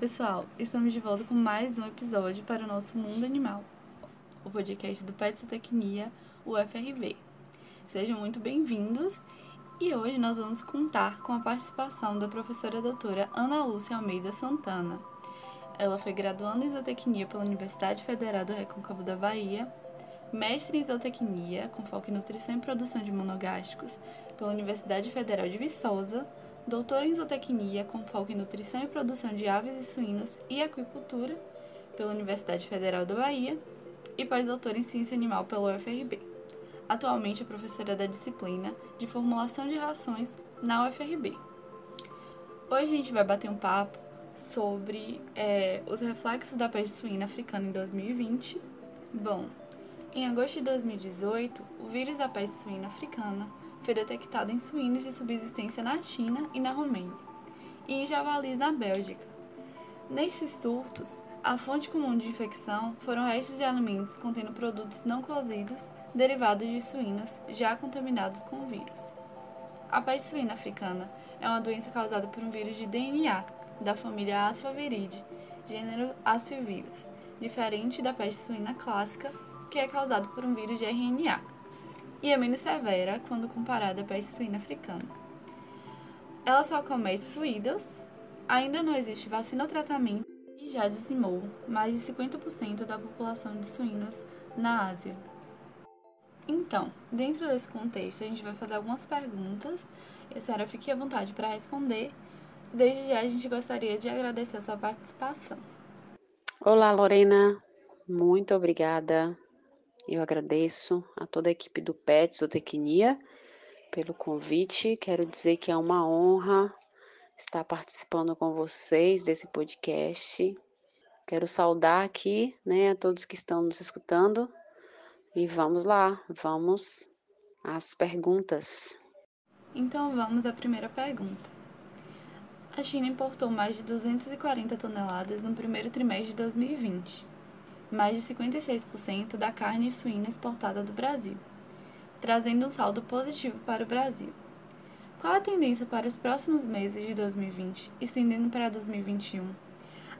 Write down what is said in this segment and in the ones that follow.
pessoal, estamos de volta com mais um episódio para o nosso Mundo Animal, o podcast do Pet Zootecnia, o FRB. Sejam muito bem-vindos e hoje nós vamos contar com a participação da professora doutora Ana Lúcia Almeida Santana. Ela foi graduanda em zootecnia pela Universidade Federal do Recôncavo da Bahia, mestre em zootecnia, com foco em nutrição e produção de monogástricos, pela Universidade Federal de Viçosa, doutora em zootecnia, com foco em nutrição e produção de aves e suínos e aquicultura, pela Universidade Federal da Bahia, e pós-doutora em ciência animal pela UFRB. Atualmente é professora da disciplina de formulação de rações na UFRB. Hoje a gente vai bater um papo sobre é, os reflexos da peste suína africana em 2020. Bom, em agosto de 2018, o vírus da peste suína africana foi detectado em suínos de subsistência na China e na Romênia, e em javalis na Bélgica. Nesses surtos, a fonte comum de infecção foram restos de alimentos contendo produtos não cozidos derivados de suínos já contaminados com o vírus. A peste suína africana é uma doença causada por um vírus de DNA da família Asfaviridae, gênero Asfivírus, diferente da peste suína clássica, que é causado por um vírus de RNA, e é menos severa quando comparada à peste suína africana. Ela só comete suídos, ainda não existe vacina ou tratamento e já dizimou mais de 50% da população de suínos na Ásia. Então, dentro desse contexto, a gente vai fazer algumas perguntas e a senhora fique à vontade para responder. Desde já, a gente gostaria de agradecer a sua participação. Olá, Lorena. Muito obrigada. Eu agradeço a toda a equipe do PET Zootecnia pelo convite. Quero dizer que é uma honra estar participando com vocês desse podcast. Quero saudar aqui, né, a todos que estão nos escutando e vamos lá, vamos às perguntas. Então vamos à primeira pergunta. A China importou mais de 240 toneladas no primeiro trimestre de 2020, mais de 56% da carne suína exportada do Brasil, trazendo um saldo positivo para o Brasil. Qual a tendência para os próximos meses de 2020, estendendo para 2021?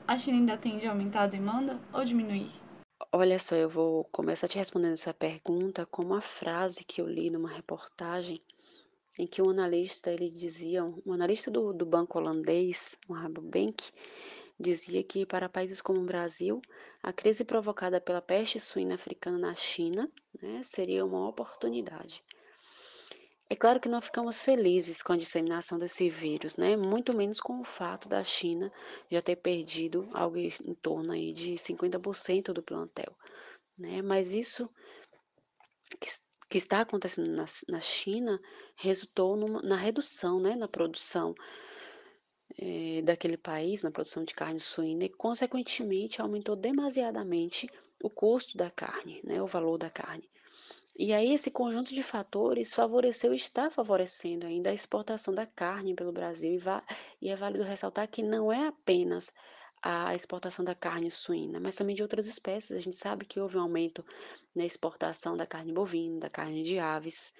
A China ainda tende a aumentar a demanda ou diminuir? Olha só, eu vou começar te respondendo essa pergunta com uma frase que eu li numa reportagem em que um analista ele dizia, um analista do, do banco holandês, o Rabobank, dizia que para países como o Brasil, a crise provocada pela peste suína africana na China né, seria uma oportunidade. É claro que não ficamos felizes com a disseminação desse vírus, né? Muito menos com o fato da China já ter perdido algo em torno aí de 50% do plantel, né? Mas isso que, que está acontecendo na, na China resultou numa, na redução, né, na produção é, daquele país, na produção de carne suína e, consequentemente, aumentou demasiadamente o custo da carne, né, o valor da carne. E aí esse conjunto de fatores favoreceu e está favorecendo ainda a exportação da carne pelo Brasil. E, e é válido ressaltar que não é apenas a exportação da carne suína, mas também de outras espécies. A gente sabe que houve um aumento na exportação da carne bovina, da carne de aves.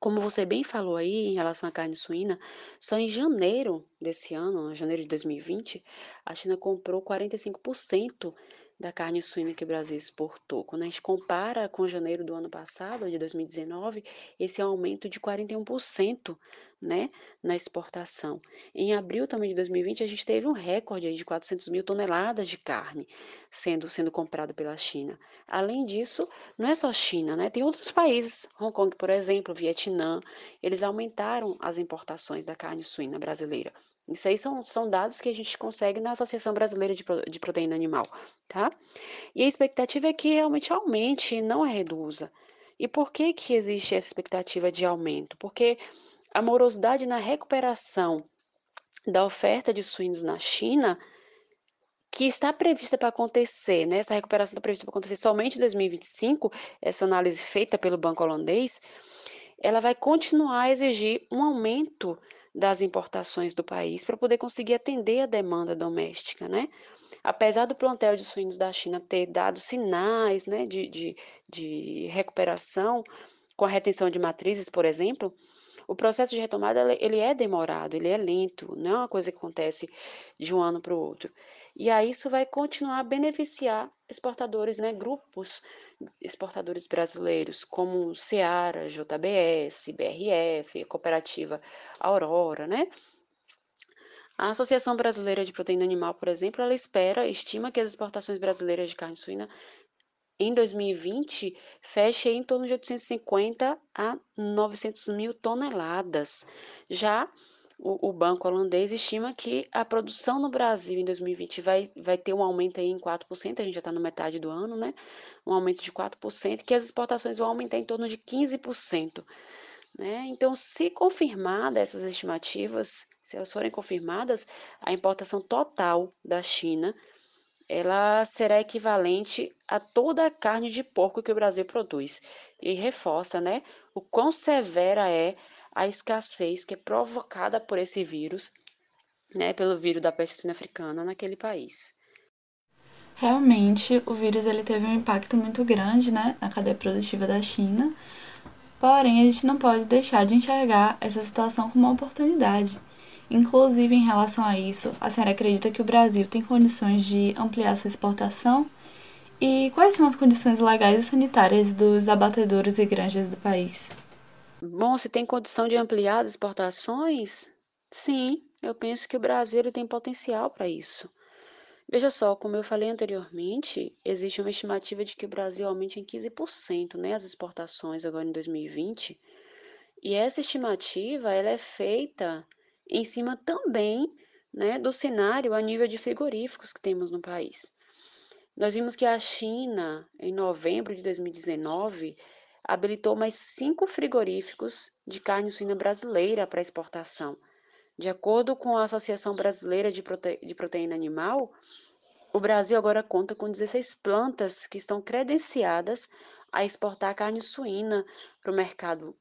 Como você bem falou aí em relação à carne suína, só em janeiro desse ano, janeiro de 2020, a China comprou 45% da carne suína que o Brasil exportou. Quando a gente compara com janeiro do ano passado, de 2019, esse é um aumento de 41%, né, na exportação. Em abril também de 2020, a gente teve um recorde de 400 mil toneladas de carne sendo, sendo comprada pela China. Além disso, não é só China, né, tem outros países, Hong Kong, por exemplo, Vietnã, eles aumentaram as importações da carne suína brasileira. Isso aí são, são dados que a gente consegue na Associação Brasileira de, de Proteína Animal, tá? E a expectativa é que realmente aumente e não reduza. E por que, que existe essa expectativa de aumento? Porque a morosidade na recuperação da oferta de suínos na China, que está prevista para acontecer, né? essa recuperação está prevista para acontecer somente em 2025, essa análise feita pelo Banco Holandês, ela vai continuar a exigir um aumento das importações do país para poder conseguir atender a demanda doméstica, né? Apesar do plantel de suínos da China ter dado sinais né, de, de, de recuperação com a retenção de matrizes, por exemplo, o processo de retomada ele é demorado, ele é lento, não é uma coisa que acontece de um ano para o outro. E aí isso vai continuar a beneficiar exportadores, né, grupos exportadores brasileiros, como Seara, JBS, BRF, Cooperativa Aurora, né? A Associação Brasileira de Proteína Animal, por exemplo, ela espera, estima que as exportações brasileiras de carne suína em 2020 feche em torno de 850 a 900 mil toneladas. Já o, o, banco holandês estima que a produção no Brasil em 2020 vai, vai ter um aumento aí em 4%, a gente já está na metade do ano, né? Um aumento de 4%, que as exportações vão aumentar em torno de 15%. Né? Então, se confirmadas essas estimativas, se elas forem confirmadas, a importação total da China ela será equivalente a toda a carne de porco que o Brasil produz. E reforça né, o quão severa é a escassez que é provocada por esse vírus, né, pelo vírus da peste suína africana naquele país. Realmente, o vírus ele teve um impacto muito grande né, na cadeia produtiva da China, porém a gente não pode deixar de enxergar essa situação como uma oportunidade Inclusive, em relação a isso, a senhora acredita que o Brasil tem condições de ampliar sua exportação? E quais são as condições legais e sanitárias dos abatedouros e granjas do país? Bom, se tem condição de ampliar as exportações? Sim, eu penso que o Brasil tem potencial para isso. Veja só, como eu falei anteriormente, existe uma estimativa de que o Brasil aumente em 15% né, as exportações agora em 2020. E essa estimativa ela é feita em cima também né, do cenário a nível de frigoríficos que temos no país. Nós vimos que a China, em novembro de 2019, habilitou mais cinco frigoríficos de carne suína brasileira para exportação. De acordo com a Associação Brasileira de, Prote... de Proteína Animal, o Brasil agora conta com 16 plantas que estão credenciadas a exportar carne suína para o mercado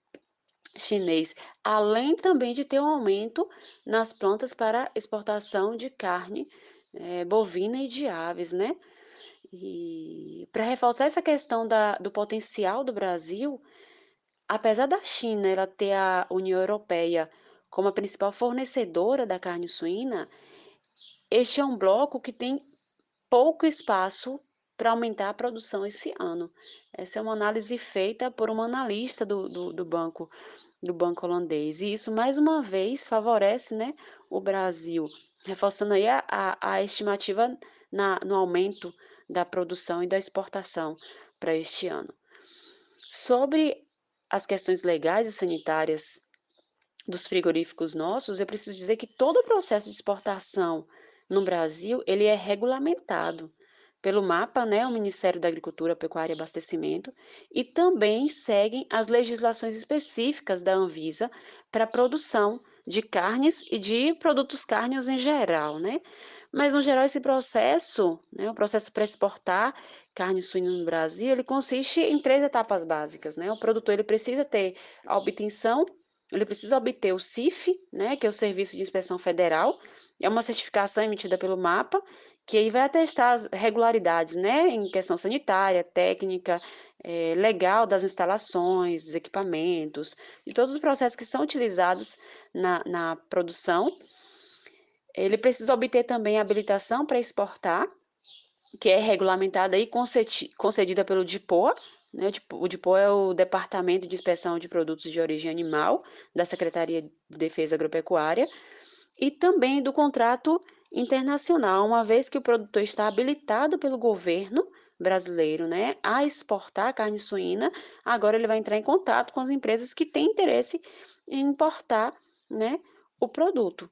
chinês, além também de ter um aumento nas plantas para exportação de carne é, bovina e de aves, né? E para reforçar essa questão da, do potencial do Brasil, apesar da China ela ter a União Europeia como a principal fornecedora da carne suína, este é um bloco que tem pouco espaço para aumentar a produção esse ano. Essa é uma análise feita por uma analista do, do, do banco do banco holandês. E isso, mais uma vez, favorece né, o Brasil, reforçando aí a, a, a estimativa na, no aumento da produção e da exportação para este ano. Sobre as questões legais e sanitárias dos frigoríficos nossos, eu preciso dizer que todo o processo de exportação no Brasil, ele é regulamentado pelo MAPA, né, o Ministério da Agricultura, Pecuária e Abastecimento, e também seguem as legislações específicas da Anvisa para a produção de carnes e de produtos cárneos em geral, né? Mas, no geral, esse processo, né, o processo para exportar carne suína no Brasil, ele consiste em três etapas básicas, né? O produtor, ele precisa ter a obtenção, ele precisa obter o CIF, né, que é o Serviço de Inspeção Federal, é uma certificação emitida pelo MAPA, que aí vai atestar as regularidades, né, em questão sanitária, técnica, é, legal das instalações, dos equipamentos, de todos os processos que são utilizados na, na produção. Ele precisa obter também habilitação para exportar, que é regulamentada e concedida pelo DIPOA, né? O DIPOA é o Departamento de Inspeção de Produtos de Origem Animal da Secretaria de Defesa Agropecuária, e também do contrato internacional, uma vez que o produtor está habilitado pelo governo brasileiro né, a exportar carne suína, agora ele vai entrar em contato com as empresas que têm interesse em importar né, o produto.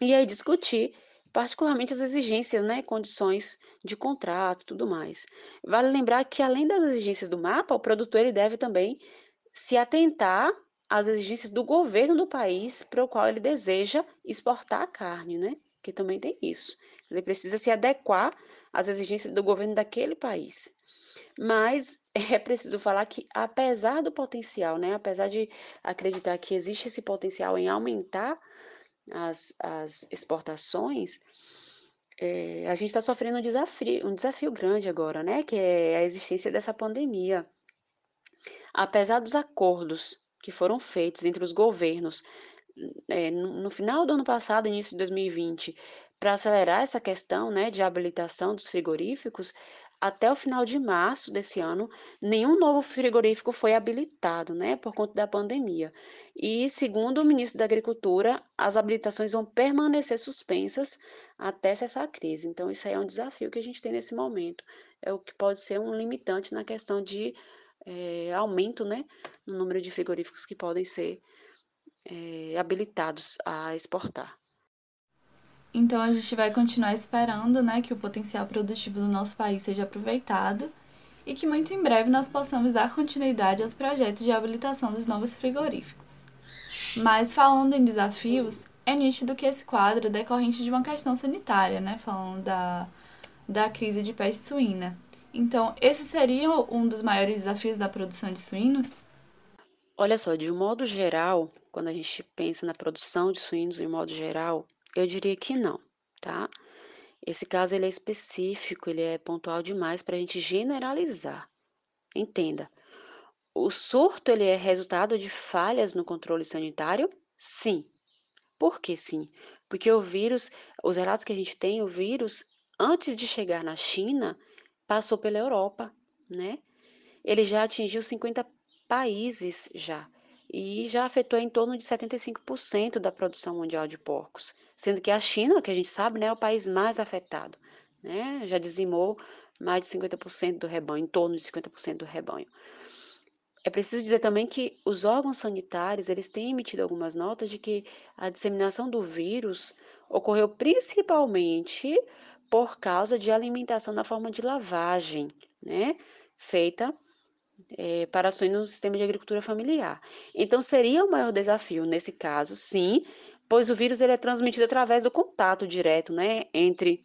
E aí discutir particularmente as exigências, né, condições de contrato tudo mais. Vale lembrar que além das exigências do mapa, o produtor ele deve também se atentar às exigências do governo do país para o qual ele deseja exportar a carne, né? que também tem isso. Ele precisa se adequar às exigências do governo daquele país. Mas é preciso falar que, apesar do potencial, né, apesar de acreditar que existe esse potencial em aumentar as, as exportações, é, a gente está sofrendo um desafio, um desafio grande agora, né, que é a existência dessa pandemia. Apesar dos acordos que foram feitos entre os governos é, no, no final do ano passado, início de 2020, para acelerar essa questão né, de habilitação dos frigoríficos, até o final de março desse ano, nenhum novo frigorífico foi habilitado, né, por conta da pandemia. E, segundo o ministro da Agricultura, as habilitações vão permanecer suspensas até cessar a crise. Então, isso aí é um desafio que a gente tem nesse momento. É o que pode ser um limitante na questão de é, aumento, né, no número de frigoríficos que podem ser é, habilitados a exportar. Então a gente vai continuar esperando, né, que o potencial produtivo do nosso país seja aproveitado e que muito em breve nós possamos dar continuidade aos projetos de habilitação dos novos frigoríficos. Mas falando em desafios, é nítido que esse quadro é decorrente de uma questão sanitária, né, falando da, da crise de peste suína. Então, esse seria um dos maiores desafios da produção de suínos? Olha só, de um modo geral, quando a gente pensa na produção de suínos em modo geral, eu diria que não, tá? Esse caso ele é específico, ele é pontual demais para a gente generalizar. Entenda. O surto ele é resultado de falhas no controle sanitário? Sim. Por que sim? Porque o vírus, os relatos que a gente tem, o vírus, antes de chegar na China, passou pela Europa, né? Ele já atingiu 50 países já e já afetou em torno de 75% da produção mundial de porcos, sendo que a China, que a gente sabe, né, é o país mais afetado, né, já dizimou mais de 50% do rebanho, em torno de 50% do rebanho. É preciso dizer também que os órgãos sanitários, eles têm emitido algumas notas de que a disseminação do vírus ocorreu principalmente por causa de alimentação na forma de lavagem, né, feita é, para ações no sistema de agricultura familiar. Então, seria o maior desafio nesse caso, sim, pois o vírus ele é transmitido através do contato direto né, entre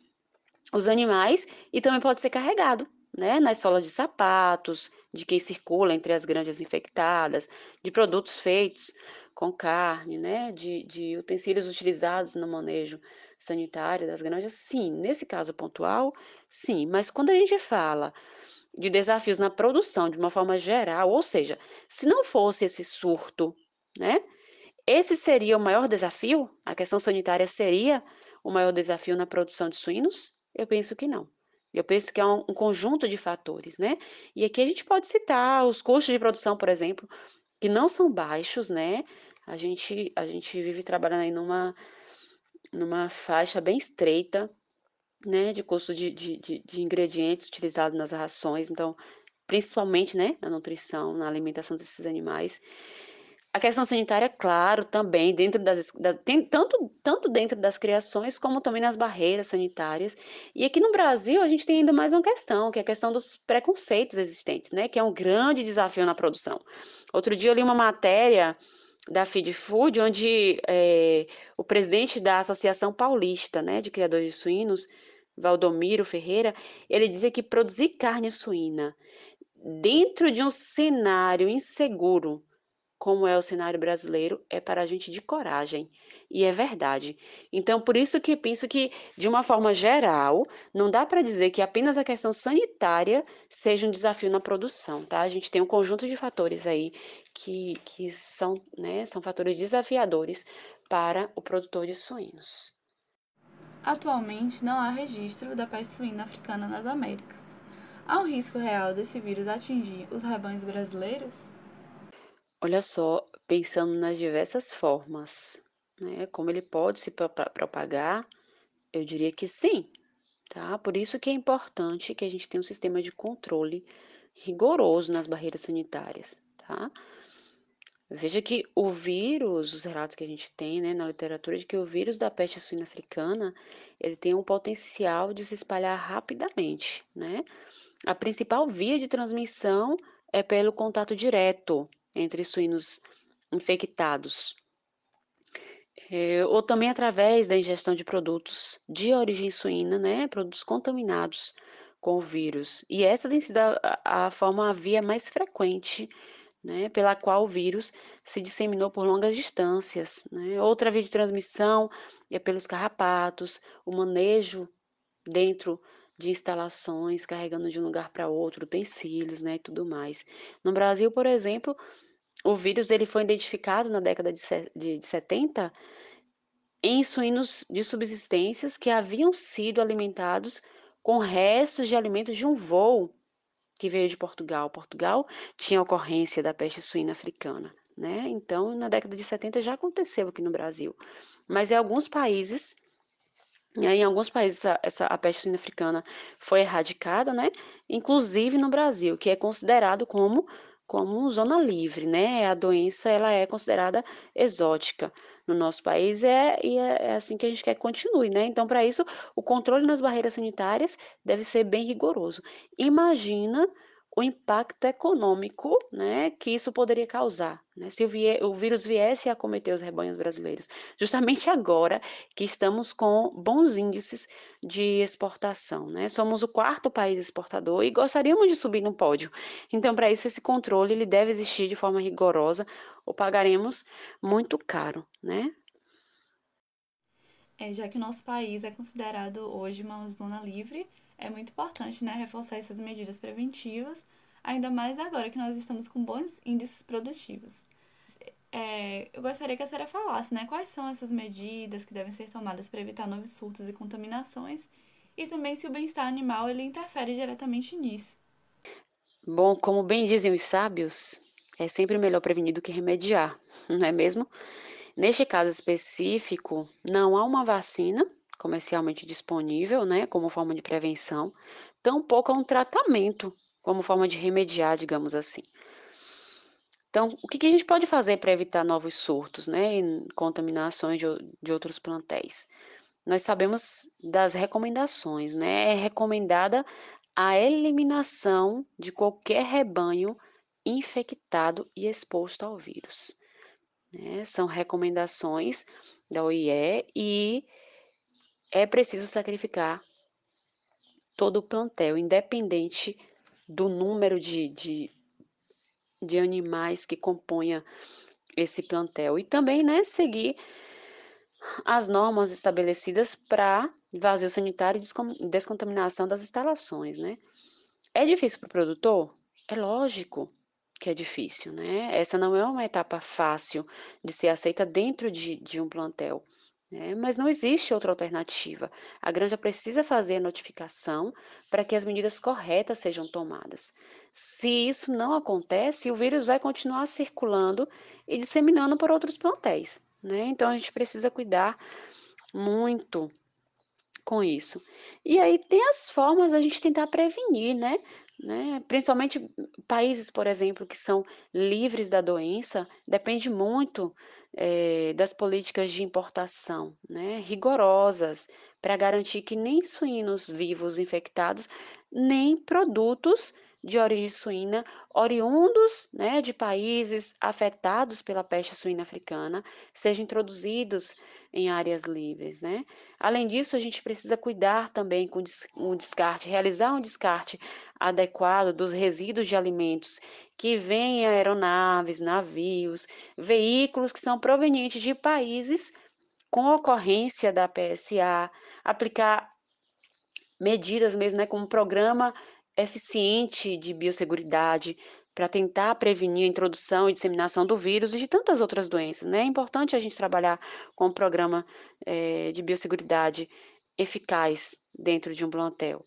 os animais e também pode ser carregado né, nas solas de sapatos, de quem circula entre as granjas infectadas, de produtos feitos com carne, né, de, de utensílios utilizados no manejo sanitário das granjas, sim, nesse caso pontual, sim, mas quando a gente fala de desafios na produção de uma forma geral, ou seja, se não fosse esse surto, né? Esse seria o maior desafio? A questão sanitária seria o maior desafio na produção de suínos? Eu penso que não. Eu penso que é um, um conjunto de fatores, né? E aqui a gente pode citar os custos de produção, por exemplo, que não são baixos, né? A gente, a gente vive trabalhando aí numa, numa faixa bem estreita né, de custo de, de, de, de ingredientes utilizados nas rações, então, principalmente, né, na nutrição, na alimentação desses animais. A questão sanitária, claro, também dentro das da, tem, tanto, tanto dentro das criações como também nas barreiras sanitárias. E aqui no Brasil a gente tem ainda mais uma questão, que é a questão dos preconceitos existentes, né? Que é um grande desafio na produção. Outro dia eu li uma matéria da Feed Food, onde é, o presidente da Associação Paulista, né, de criadores de suínos, Valdomiro Ferreira, ele dizia que produzir carne suína dentro de um cenário inseguro, como é o cenário brasileiro, é para a gente de coragem. E é verdade. Então, por isso que penso que, de uma forma geral, não dá para dizer que apenas a questão sanitária seja um desafio na produção, tá? A gente tem um conjunto de fatores aí que, que são, né, são fatores desafiadores para o produtor de suínos. Atualmente não há registro da peste suína africana nas Américas. Há um risco real desse vírus atingir os rebanhos brasileiros? Olha só, pensando nas diversas formas, né, como ele pode se propagar, eu diria que sim, tá? Por isso que é importante que a gente tenha um sistema de controle rigoroso nas barreiras sanitárias, tá? Veja que o vírus, os relatos que a gente tem né, na literatura, de que o vírus da peste suína africana, ele tem um potencial de se espalhar rapidamente, né? A principal via de transmissão é pelo contato direto entre suínos infectados, é, ou também através da ingestão de produtos de origem suína, né, produtos contaminados com o vírus. E essa tem sido a, a forma, a via mais frequente né, pela qual o vírus se disseminou por longas distâncias. Né? Outra via de transmissão é pelos carrapatos, o manejo dentro de instalações, carregando de um lugar para outro, utensílios né, e tudo mais. No Brasil, por exemplo, o vírus ele foi identificado na década de, de, de 70 em suínos de subsistências que haviam sido alimentados com restos de alimentos de um voo que veio de Portugal. Portugal tinha ocorrência da peste suína africana, né? Então, na década de 70 já aconteceu aqui no Brasil. Mas em alguns países, em alguns países essa, essa a peste suína africana foi erradicada, né? Inclusive no Brasil, que é considerado como como zona livre, né? A doença ela é considerada exótica no nosso país é, e é, é assim que a gente quer que continue, né? Então, para isso, o controle nas barreiras sanitárias deve ser bem rigoroso. Imagina o impacto econômico né, que isso poderia causar. Né? Se o, o, vírus viesse a acometer os rebanhos brasileiros, justamente agora que estamos com bons índices de exportação. Né? Somos o quarto país exportador e gostaríamos de subir no pódio. Então, para isso, esse controle ele deve existir de forma rigorosa ou pagaremos muito caro. Né? É, já que o nosso país é considerado hoje uma zona livre, é muito importante né, reforçar essas medidas preventivas, ainda mais agora que nós estamos com bons índices produtivos. É, eu gostaria que a senhora falasse né, quais são essas medidas que devem ser tomadas para evitar novos surtos e contaminações e também se o bem-estar animal ele interfere diretamente nisso. Bom, como bem dizem os sábios, é sempre melhor prevenir do que remediar, não é mesmo? Neste caso específico, não há uma vacina comercialmente disponível, né, como forma de prevenção, tampouco há um tratamento como forma de remediar, digamos assim. Então, o que, a gente pode fazer para evitar novos surtos, né, e contaminações de, de outros plantéis? Nós sabemos das recomendações, né? É recomendada a eliminação de qualquer rebanho infectado e exposto ao vírus. Né? São recomendações da OIE e é preciso sacrificar todo o plantel, independente do número de, de, de animais que componha esse plantel. E também né, seguir as normas estabelecidas para vazio sanitário e descontaminação das instalações. Né? É difícil para o produtor? É lógico que é difícil, né? Essa não é uma etapa fácil de ser aceita dentro de, de um plantel. Né? Mas não existe outra alternativa. A granja precisa fazer a notificação para que as medidas corretas sejam tomadas. Se isso não acontece, o vírus vai continuar circulando e disseminando por outros plantéis. Né? Então a gente precisa cuidar muito com isso. E aí tem as formas a gente tentar prevenir, né? Né? Principalmente países, por exemplo, que são livres da doença, depende muito é, das políticas de importação né? rigorosas para garantir que nem suínos vivos infectados, nem produtos de origem suína oriundos né, de países afetados pela peste suína africana sejam introduzidos em áreas livres. Né? Além disso, a gente precisa cuidar também com o descarte, realizar um descarte adequado dos resíduos de alimentos que vêm em aeronaves, navios, veículos que são provenientes de países com ocorrência da PSA, aplicar medidas mesmo, né, como programa eficiente de biosseguridade para tentar prevenir a introdução e disseminação do vírus e de tantas outras doenças. Né? É importante a gente trabalhar com um programa é, de biosseguridade eficaz dentro de um plantel.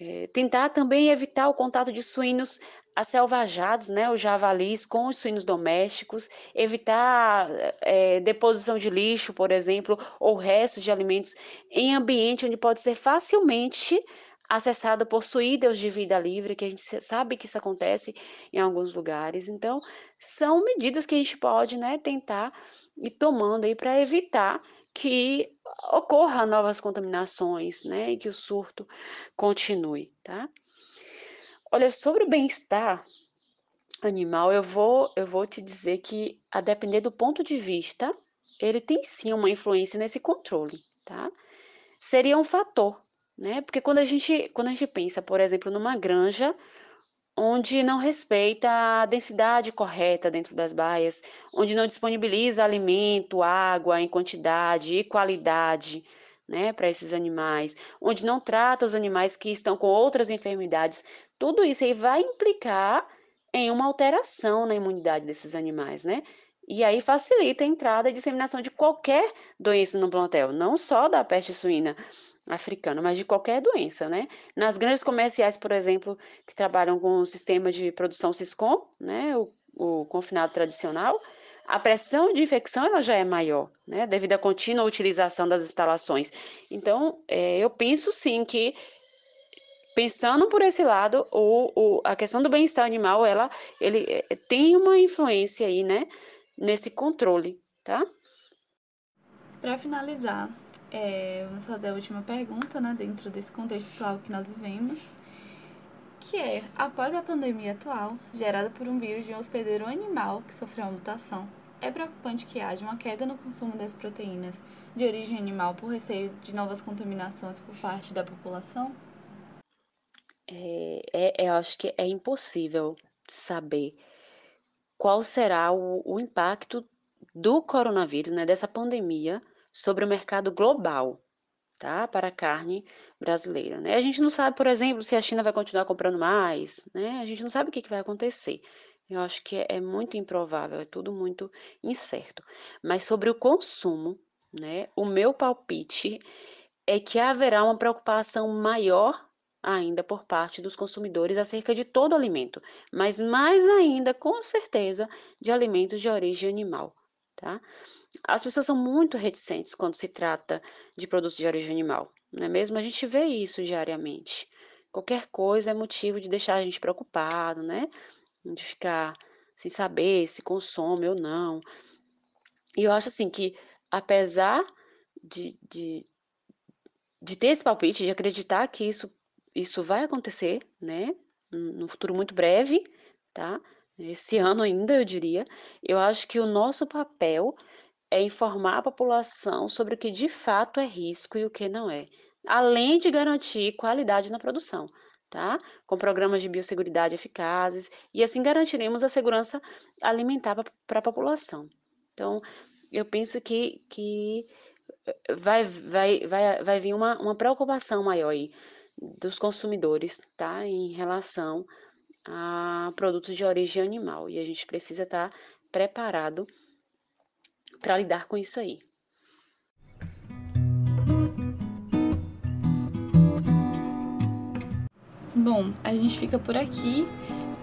É, tentar também evitar o contato de suínos acelvajados, né, os javalis com os suínos domésticos, evitar é, deposição de lixo, por exemplo, ou restos de alimentos em ambiente onde pode ser facilmente acessado por de vida livre, que a gente sabe que isso acontece em alguns lugares. Então, são medidas que a gente pode né, tentar ir tomando aí para evitar que ocorra novas contaminações, né, e que o surto continue, tá? Olha, sobre o bem-estar animal, eu vou, eu vou te dizer que, a depender do ponto de vista, ele tem sim uma influência nesse controle, tá? Seria um fator, né? Porque quando a gente, quando a gente pensa, por exemplo, numa granja onde não respeita a densidade correta dentro das baias, onde não disponibiliza alimento, água em quantidade e qualidade, né, para esses animais, onde não trata os animais que estão com outras enfermidades, tudo isso aí vai implicar em uma alteração na imunidade desses animais, né? E aí facilita a entrada e disseminação de qualquer doença no plantel, não só da peste suína africana, mas de qualquer doença, né? Nas grandes comerciais, por exemplo, que trabalham com o sistema de produção Siscom, né, o, o confinado tradicional, a pressão de infecção ela já é maior, né, devido à contínua utilização das instalações. Então, é, eu penso sim que pensando por esse lado, o, o, a questão do bem-estar animal, ela ele, é, tem uma influência aí, né, nesse controle, tá? Para finalizar, é, vamos fazer a última pergunta, né, dentro desse contexto atual que nós vivemos, que é, após a pandemia atual, gerada por um vírus de um hospedeiro animal que sofreu uma mutação, é preocupante que haja uma queda no consumo das proteínas de origem animal por receio de novas contaminações por parte da população? É, é, eu acho que é impossível saber qual será o, o impacto do coronavírus, né, dessa pandemia, sobre o mercado global, tá, para a carne brasileira. Né? A gente não sabe, por exemplo, se a China vai continuar comprando mais, né? A gente não sabe o que, que vai acontecer. Eu acho que é, é muito improvável, é tudo muito incerto. Mas sobre o consumo, né, o meu palpite é que haverá uma preocupação maior ainda por parte dos consumidores acerca de todo alimento, mas mais ainda, com certeza, de alimentos de origem animal, tá? As pessoas são muito reticentes quando se trata de produtos de origem animal, não é mesmo? A gente vê isso diariamente. Qualquer coisa é motivo de deixar a gente preocupado, né? De ficar sem saber se consome ou não. E eu acho assim que, apesar de, de, de ter esse palpite, de acreditar que isso isso vai acontecer, né? No futuro muito breve, tá? Esse ano ainda, eu diria. Eu acho que o nosso papel é informar a população sobre o que de fato é risco e o que não é, além de garantir qualidade na produção, tá? Com programas de biosseguridade eficazes e assim garantiremos a segurança alimentar para a população. Então, eu penso que, que vai, vai, vai, vai vir uma, uma preocupação maior aí dos consumidores, tá? Em relação a produtos de origem animal. E a gente precisa estar tá preparado para lidar com isso aí. Bom, a gente fica por aqui.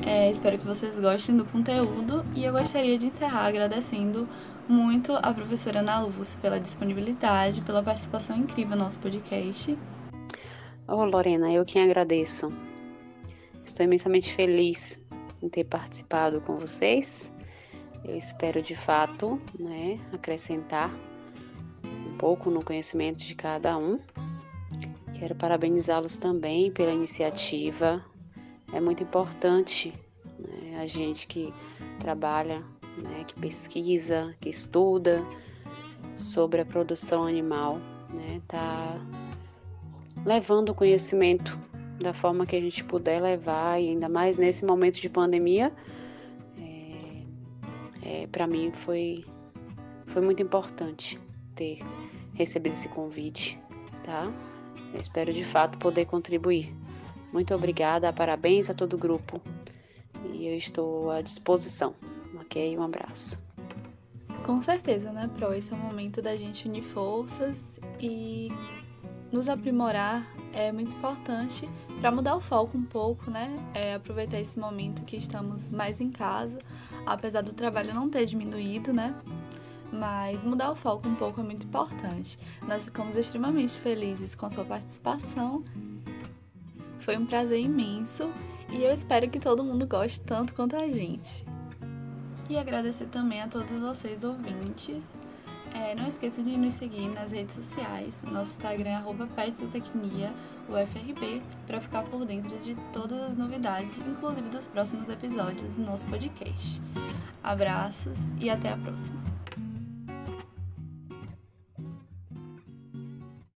É, espero que vocês gostem do conteúdo e eu gostaria de encerrar agradecendo muito a professora Ana Lúcia pela disponibilidade, pela participação incrível no nosso podcast. Oh, Lorena, eu quem agradeço. Estou imensamente feliz em ter participado com vocês. Eu espero de fato, né, acrescentar um pouco no conhecimento de cada um. Quero parabenizá-los também pela iniciativa. É muito importante né, a gente que trabalha, né, que pesquisa, que estuda sobre a produção animal, né, tá levando o conhecimento da forma que a gente puder levar, e ainda mais nesse momento de pandemia, é, é, para mim foi, foi muito importante ter recebido esse convite, tá? Eu espero de fato poder contribuir. Muito obrigada, parabéns a todo o grupo e eu estou à disposição, ok? Um abraço. Com certeza, né, Pro? Esse é o momento da gente unir forças e nos aprimorar é muito importante para mudar o foco um pouco, né? É aproveitar esse momento que estamos mais em casa, apesar do trabalho não ter diminuído, né? Mas mudar o foco um pouco é muito importante. Nós ficamos extremamente felizes com sua participação. Foi um prazer imenso e eu espero que todo mundo goste tanto quanto a gente. E agradecer também a todos vocês ouvintes é, não esqueça de nos seguir nas redes sociais. Nosso Instagram é arroba UFRB, para ficar por dentro de todas as novidades, inclusive dos próximos episódios do nosso podcast. Abraços e até a próxima!